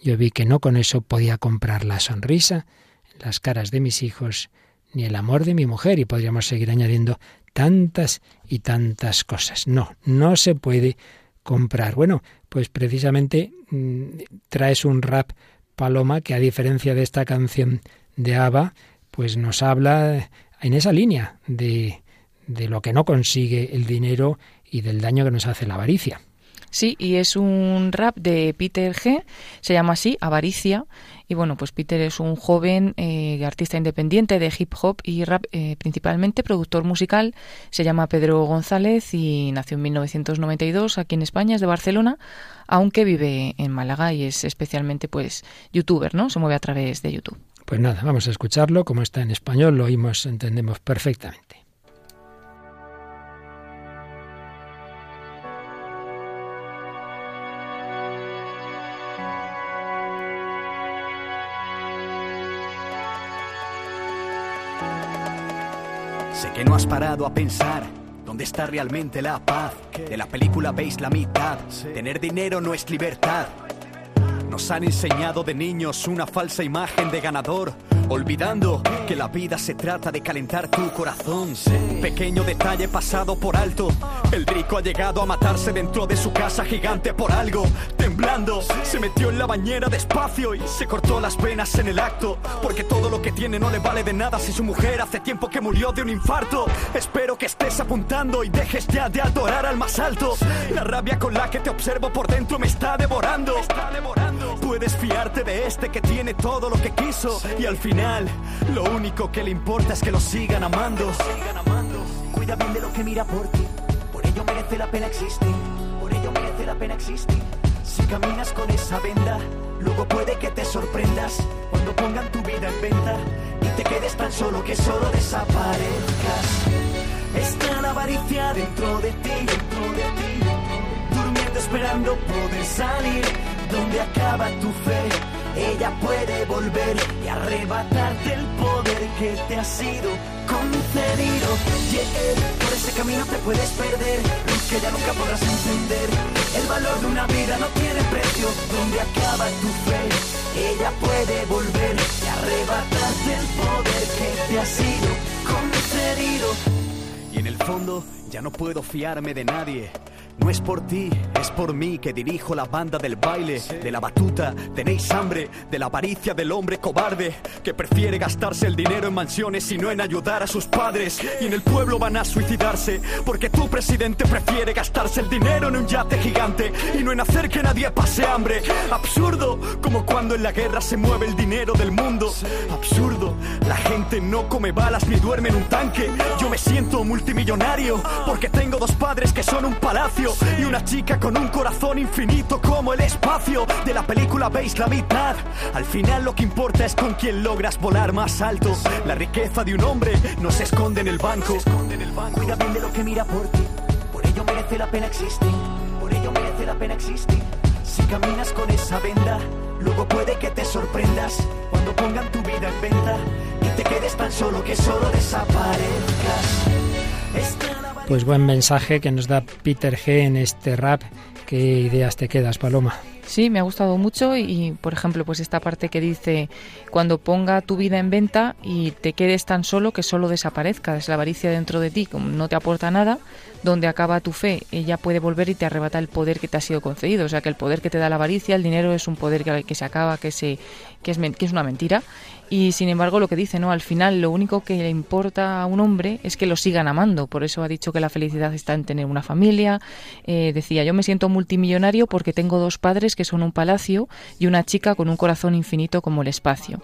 yo vi que no con eso podía comprar la sonrisa en las caras de mis hijos, ni el amor de mi mujer, y podríamos seguir añadiendo tantas y tantas cosas. No, no se puede comprar. Bueno, pues precisamente mm, traes un rap Paloma que a diferencia de esta canción de Ava, pues nos habla en esa línea de, de lo que no consigue el dinero y del daño que nos hace la avaricia. Sí, y es un rap de Peter G. Se llama así, Avaricia. Y bueno, pues Peter es un joven eh, artista independiente de hip hop y rap, eh, principalmente productor musical. Se llama Pedro González y nació en 1992 aquí en España, es de Barcelona, aunque vive en Málaga y es especialmente pues youtuber, ¿no? Se mueve a través de YouTube. Pues nada, vamos a escucharlo. Como está en español, lo oímos, entendemos perfectamente. Sé que no has parado a pensar dónde está realmente la paz. De la película veis la mitad. Tener dinero no es libertad. Nos han enseñado de niños una falsa imagen de ganador olvidando que la vida se trata de calentar tu corazón. Pequeño detalle pasado por alto. El rico ha llegado a matarse dentro de su casa gigante por algo. Temblando, se metió en la bañera despacio y se cortó las venas en el acto. Porque todo lo que tiene no le vale de nada si su mujer hace tiempo que murió de un infarto. Espero que estés apuntando y dejes ya de adorar al más alto. La rabia con la que te observo por dentro me está devorando. Puedes fiarte de este que tiene todo lo que quiso y al final lo único que le importa es que lo sigan amando. Cuida bien de lo que mira por ti, por ello merece la pena existir, por ello merece la pena existir. Si caminas con esa venda, luego puede que te sorprendas cuando pongan tu vida en venta y te quedes tan solo que solo desaparezcas. Está la avaricia dentro de ti, dentro de ti, esperando poder salir. Donde acaba tu fe? ella puede volver y arrebatarte el poder que te ha sido concedido. Yeah, por ese camino te puedes perder, luz que ya nunca podrás entender. El valor de una vida no tiene precio, donde acaba tu fe. Ella puede volver y arrebatarte el poder que te ha sido concedido. Y en el fondo ya no puedo fiarme de nadie. No es por ti, es por mí que dirijo la banda del baile, de la batuta. Tenéis hambre de la avaricia del hombre cobarde que prefiere gastarse el dinero en mansiones y no en ayudar a sus padres. Y en el pueblo van a suicidarse porque tu presidente prefiere gastarse el dinero en un yate gigante y no en hacer que nadie pase hambre. Absurdo, como cuando en la guerra se mueve el dinero del mundo. Absurdo, la gente no come balas ni duerme en un tanque. Yo me siento multimillonario porque tengo dos padres que son un palacio y una chica con un corazón infinito como el espacio de la película veis la mitad. Al final lo que importa es con quién logras volar más alto. La riqueza de un hombre no se esconde en el banco. Cuida bien de lo que mira por ti, por ello merece la pena existir, por ello merece la pena existir. Si caminas con esa venda, luego puede que te sorprendas cuando pongan tu vida en venta y te quedes tan solo que solo desaparezcas. Pues buen mensaje que nos da Peter G en este rap. ¿Qué ideas te quedas, Paloma? Sí, me ha gustado mucho y, por ejemplo, pues esta parte que dice, cuando ponga tu vida en venta y te quedes tan solo que solo desaparezca, es la avaricia dentro de ti, no te aporta nada, donde acaba tu fe, ella puede volver y te arrebata el poder que te ha sido concedido. O sea, que el poder que te da la avaricia, el dinero es un poder que, que se acaba, que, se, que, es, que es una mentira. Y sin embargo, lo que dice, ¿no? Al final, lo único que le importa a un hombre es que lo sigan amando. Por eso ha dicho que la felicidad está en tener una familia. Eh, decía, yo me siento multimillonario porque tengo dos padres que son un palacio y una chica con un corazón infinito como el espacio.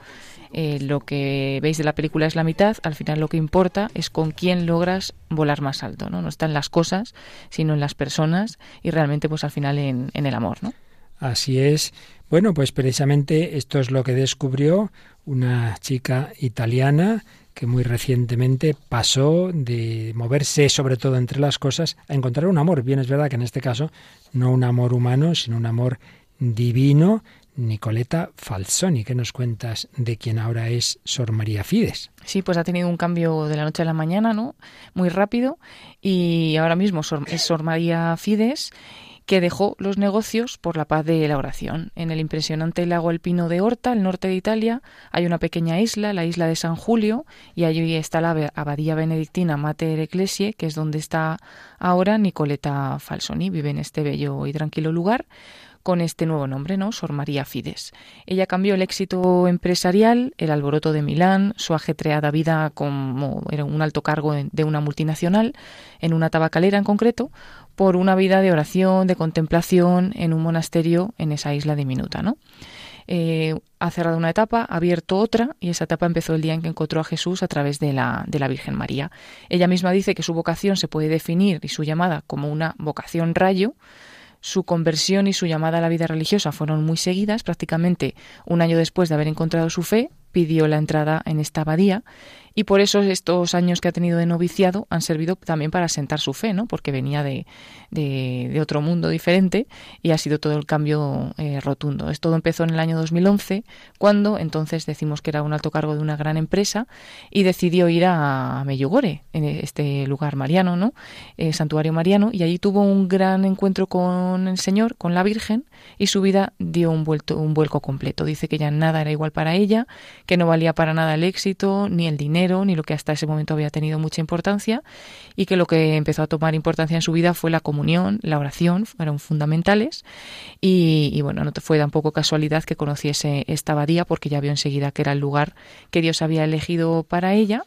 Eh, lo que veis de la película es la mitad, al final lo que importa es con quién logras volar más alto, ¿no? No está en las cosas, sino en las personas y realmente pues al final en, en el amor, ¿no? Así es. Bueno, pues precisamente esto es lo que descubrió una chica italiana que muy recientemente pasó de moverse sobre todo entre las cosas a encontrar un amor. Bien es verdad que en este caso no un amor humano, sino un amor divino. Nicoleta Falsoni, ¿qué nos cuentas de quien ahora es Sor María Fides? Sí, pues ha tenido un cambio de la noche a la mañana, ¿no? Muy rápido y ahora mismo es Sor María Fides que dejó los negocios por la paz de la oración. En el impresionante lago alpino de Horta, al norte de Italia, hay una pequeña isla, la isla de San Julio, y allí está la abadía benedictina Mater Ecclesiae, que es donde está ahora Nicoleta Falsoni. Vive en este bello y tranquilo lugar con este nuevo nombre, ¿no? Sor María Fides. Ella cambió el éxito empresarial, el alboroto de Milán, su ajetreada vida como era un alto cargo de una multinacional, en una tabacalera en concreto, por una vida de oración, de contemplación en un monasterio en esa isla diminuta, ¿no? Eh, ha cerrado una etapa, ha abierto otra y esa etapa empezó el día en que encontró a Jesús a través de la, de la Virgen María. Ella misma dice que su vocación se puede definir y su llamada como una vocación rayo. Su conversión y su llamada a la vida religiosa fueron muy seguidas, prácticamente un año después de haber encontrado su fe, pidió la entrada en esta abadía y por eso estos años que ha tenido de noviciado han servido también para asentar su fe, ¿no? Porque venía de, de, otro mundo diferente y ha sido todo el cambio eh, rotundo. Esto todo empezó en el año 2011, cuando entonces decimos que era un alto cargo de una gran empresa y decidió ir a Meyugore, en este lugar mariano, ¿no? Eh, santuario mariano, y allí tuvo un gran encuentro con el Señor, con la Virgen, y su vida dio un, vuelto, un vuelco completo. Dice que ya nada era igual para ella, que no valía para nada el éxito, ni el dinero, ni lo que hasta ese momento había tenido mucha importancia, y que lo que empezó a tomar importancia en su vida fue la comunión, la oración, fueron fundamentales, y, y bueno, no fue tampoco casualidad que conociese esta abadía, porque ya vio enseguida que era el lugar que Dios había elegido para ella,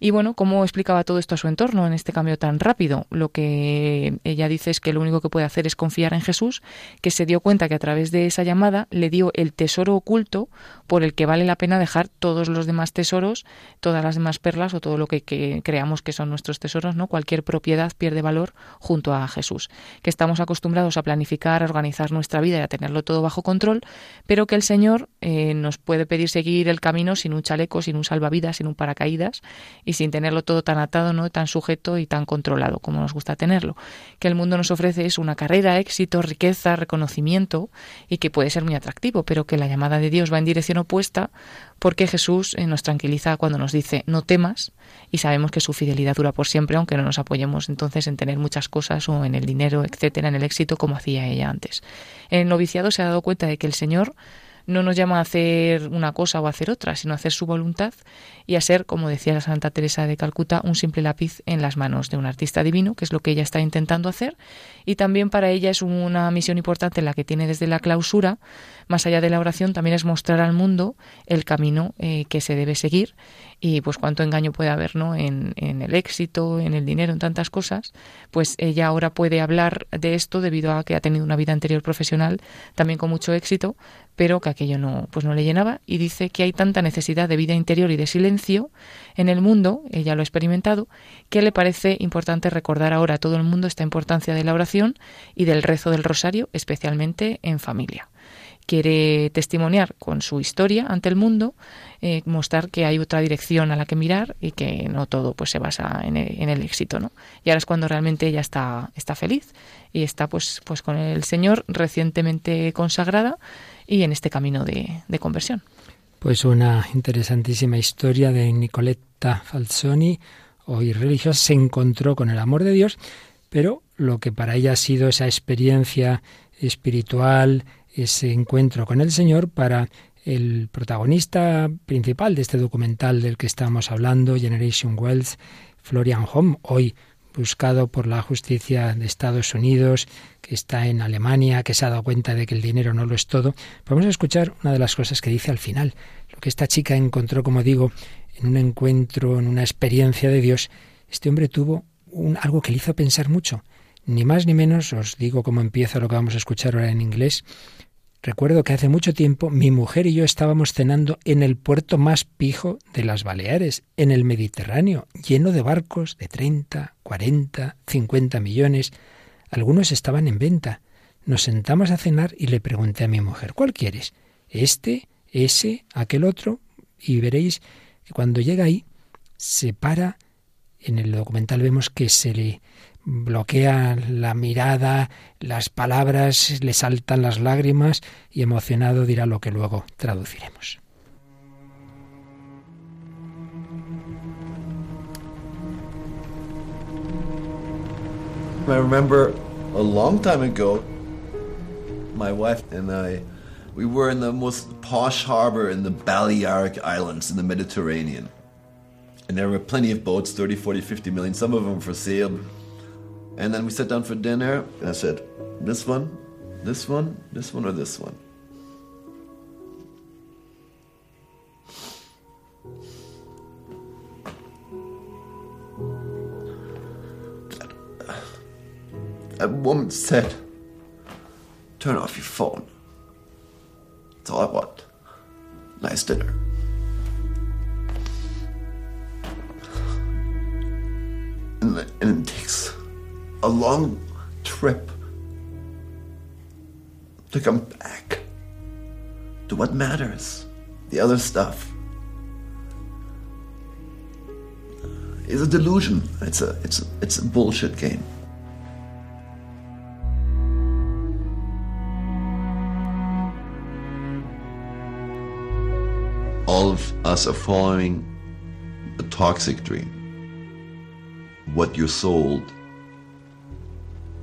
y bueno, ¿cómo explicaba todo esto a su entorno en este cambio tan rápido? Lo que ella dice es que lo único que puede hacer es confiar en Jesús, que se dio cuenta que a través de esa llamada le dio el tesoro oculto por el que vale la pena dejar todos los demás tesoros, todas las demás perlas o todo lo que, creamos que son nuestros tesoros, ¿no? Cualquier propiedad pierde valor junto a Jesús. Que estamos acostumbrados a planificar, a organizar nuestra vida y a tenerlo todo bajo control, pero que el Señor eh, nos puede pedir seguir el camino sin un chaleco, sin un salvavidas, sin un paracaídas y y sin tenerlo todo tan atado, no tan sujeto y tan controlado como nos gusta tenerlo. Que el mundo nos ofrece es una carrera, éxito, riqueza, reconocimiento y que puede ser muy atractivo, pero que la llamada de Dios va en dirección opuesta porque Jesús eh, nos tranquiliza cuando nos dice no temas y sabemos que su fidelidad dura por siempre, aunque no nos apoyemos entonces en tener muchas cosas o en el dinero, etcétera, en el éxito como hacía ella antes. En el noviciado se ha dado cuenta de que el Señor no nos llama a hacer una cosa o a hacer otra, sino a hacer su voluntad y a ser, como decía la Santa Teresa de Calcuta, un simple lápiz en las manos de un artista divino, que es lo que ella está intentando hacer. Y también para ella es una misión importante la que tiene desde la clausura, más allá de la oración, también es mostrar al mundo el camino eh, que se debe seguir y pues cuánto engaño puede haber ¿no? En, en, el éxito, en el dinero, en tantas cosas, pues ella ahora puede hablar de esto debido a que ha tenido una vida anterior profesional también con mucho éxito, pero que aquello no, pues no le llenaba y dice que hay tanta necesidad de vida interior y de silencio en el mundo, ella lo ha experimentado, que le parece importante recordar ahora a todo el mundo esta importancia de la oración y del rezo del rosario, especialmente en familia quiere testimoniar con su historia ante el mundo, eh, mostrar que hay otra dirección a la que mirar y que no todo pues se basa en el, éxito, ¿no? Y ahora es cuando realmente ella está, está feliz y está pues, pues con el Señor recientemente consagrada y en este camino de, de conversión. Pues una interesantísima historia de Nicoletta Falzoni, hoy religiosa, se encontró con el amor de Dios, pero lo que para ella ha sido esa experiencia espiritual, ese encuentro con el Señor para el protagonista principal de este documental del que estamos hablando, Generation Wealth, Florian Home, hoy buscado por la justicia de Estados Unidos, que está en Alemania, que se ha dado cuenta de que el dinero no lo es todo. Vamos a escuchar una de las cosas que dice al final. Lo que esta chica encontró, como digo, en un encuentro, en una experiencia de Dios, este hombre tuvo un, algo que le hizo pensar mucho. Ni más ni menos, os digo cómo empieza lo que vamos a escuchar ahora en inglés, Recuerdo que hace mucho tiempo mi mujer y yo estábamos cenando en el puerto más pijo de las Baleares, en el Mediterráneo, lleno de barcos de 30, 40, 50 millones. Algunos estaban en venta. Nos sentamos a cenar y le pregunté a mi mujer, ¿cuál quieres? ¿Este? ¿Ese? ¿Aquel otro? Y veréis que cuando llega ahí, se para, en el documental vemos que se le bloquea la mirada, las palabras, le saltan las lágrimas y emocionado dirá lo que luego traduciremos. I remember a long time ago, my wife and I, we were in the most posh harbor in the Balearic Islands in the Mediterranean. And there were plenty of boats, 30, 40, 50 million, some of them for sale, and then we sat down for dinner, and I said, This one, this one, this one, or this one? A woman said, Turn off your phone. That's all I want. Nice dinner. And, it takes a long trip to come back to what matters. The other stuff is a delusion. It's a it's a, it's a bullshit game. All of us are following a toxic dream. What you're sold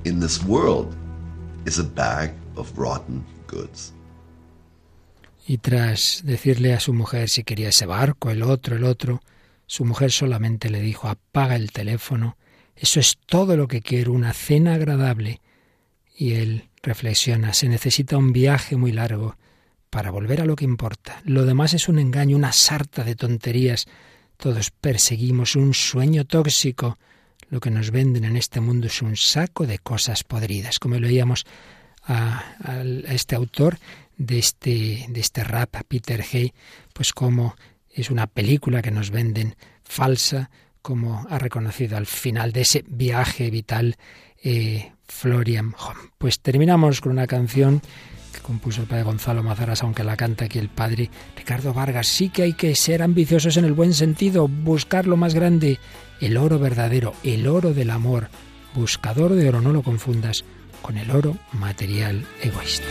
this world is a bag of rotten goods. Y tras decirle a su mujer si quería ese barco, el otro, el otro, su mujer solamente le dijo apaga el teléfono, eso es todo lo que quiero, una cena agradable. Y él reflexiona, se necesita un viaje muy largo para volver a lo que importa. Lo demás es un engaño, una sarta de tonterías. Todos perseguimos un sueño tóxico, lo que nos venden en este mundo es un saco de cosas podridas, como leíamos a, a, este autor de este, de este rap, Peter Hay, pues como es una película que nos venden falsa, como ha reconocido al final de ese viaje vital eh, Florian Pues terminamos con una canción que compuso el padre Gonzalo Mazaras, aunque la canta aquí el padre Ricardo Vargas. Sí que hay que ser ambiciosos en el buen sentido, buscar lo más grande, el oro verdadero, el oro del amor. Buscador de oro, no lo confundas con el oro material egoísta.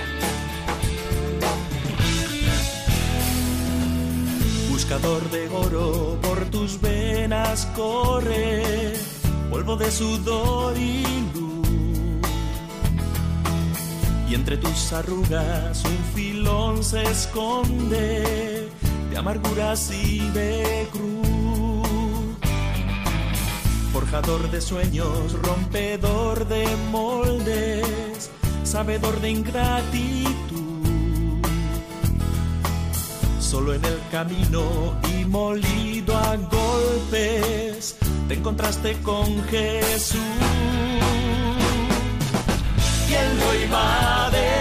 Buscador de oro, por tus venas corre, polvo de sudor y luz. Y entre tus arrugas un filón se esconde de amarguras y de cruz. Forjador de sueños, rompedor de moldes, sabedor de ingratitud solo en el camino y molido a golpes, te encontraste con Jesús. ¿Quién lo iba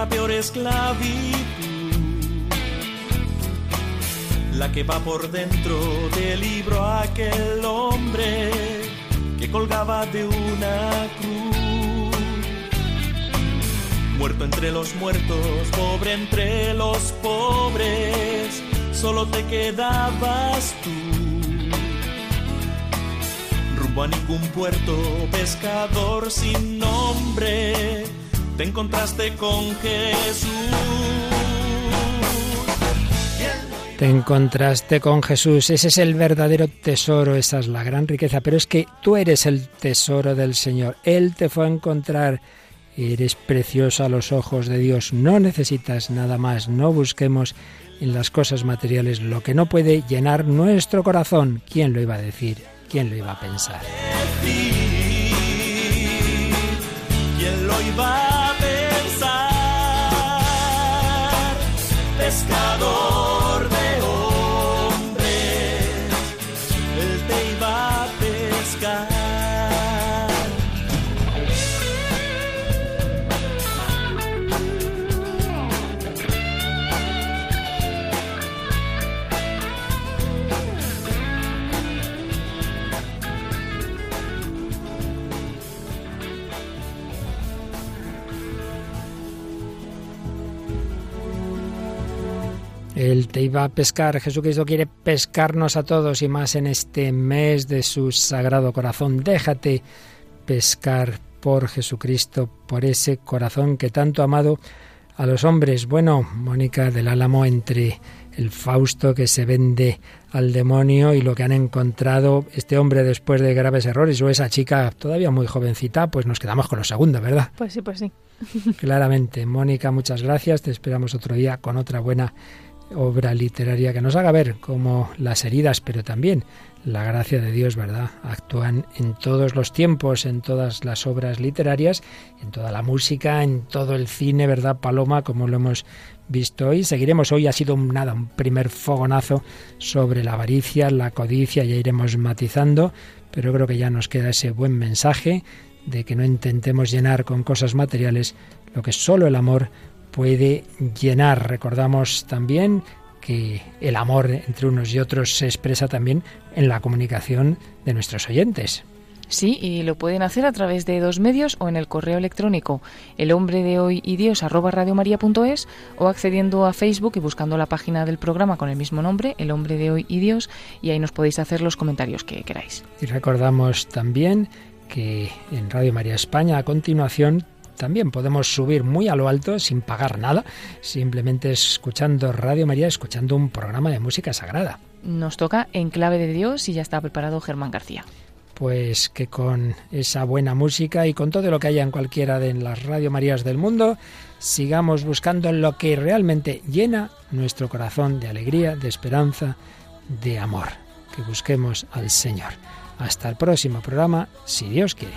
la peor esclavitud. La que va por dentro del libro aquel hombre que colgaba de una cruz. Muerto entre los muertos, pobre entre los pobres, solo te quedabas tú rumbo a ningún puerto, pescador sin nombre, te encontraste con Jesús. Te encontraste con Jesús, ese es el verdadero tesoro, esa es la gran riqueza, pero es que tú eres el tesoro del Señor, Él te fue a encontrar, eres precioso a los ojos de Dios, no necesitas nada más, no busquemos en las cosas materiales lo que no puede llenar nuestro corazón, ¿quién lo iba a decir? ¿Quién lo iba a pensar? ¿Quién lo iba a Pescador Él te iba a pescar, Jesucristo quiere pescarnos a todos y más en este mes de su sagrado corazón. Déjate pescar por Jesucristo, por ese corazón que tanto ha amado a los hombres. Bueno, Mónica del Álamo, entre el Fausto que se vende al demonio y lo que han encontrado este hombre después de graves errores o esa chica todavía muy jovencita, pues nos quedamos con lo segundo, ¿verdad? Pues sí, pues sí. Claramente. Mónica, muchas gracias. Te esperamos otro día con otra buena obra literaria que nos haga ver cómo las heridas, pero también la gracia de Dios, ¿verdad? Actúan en todos los tiempos, en todas las obras literarias, en toda la música, en todo el cine, ¿verdad, Paloma? Como lo hemos visto hoy. Seguiremos hoy, ha sido un, nada, un primer fogonazo sobre la avaricia, la codicia, ya iremos matizando, pero creo que ya nos queda ese buen mensaje de que no intentemos llenar con cosas materiales lo que solo el amor puede llenar. Recordamos también que el amor entre unos y otros se expresa también en la comunicación de nuestros oyentes. Sí, y lo pueden hacer a través de dos medios o en el correo electrónico el hombre de hoy y Dios arroba radiomaria.es o accediendo a Facebook y buscando la página del programa con el mismo nombre, el hombre de hoy y Dios, y ahí nos podéis hacer los comentarios que queráis. Y recordamos también que en Radio María España a continuación también podemos subir muy a lo alto sin pagar nada, simplemente escuchando Radio María, escuchando un programa de música sagrada. Nos toca En Clave de Dios y ya está preparado Germán García. Pues que con esa buena música y con todo lo que haya en cualquiera de las Radio Marías del mundo, sigamos buscando lo que realmente llena nuestro corazón de alegría, de esperanza, de amor. Que busquemos al Señor. Hasta el próximo programa, si Dios quiere.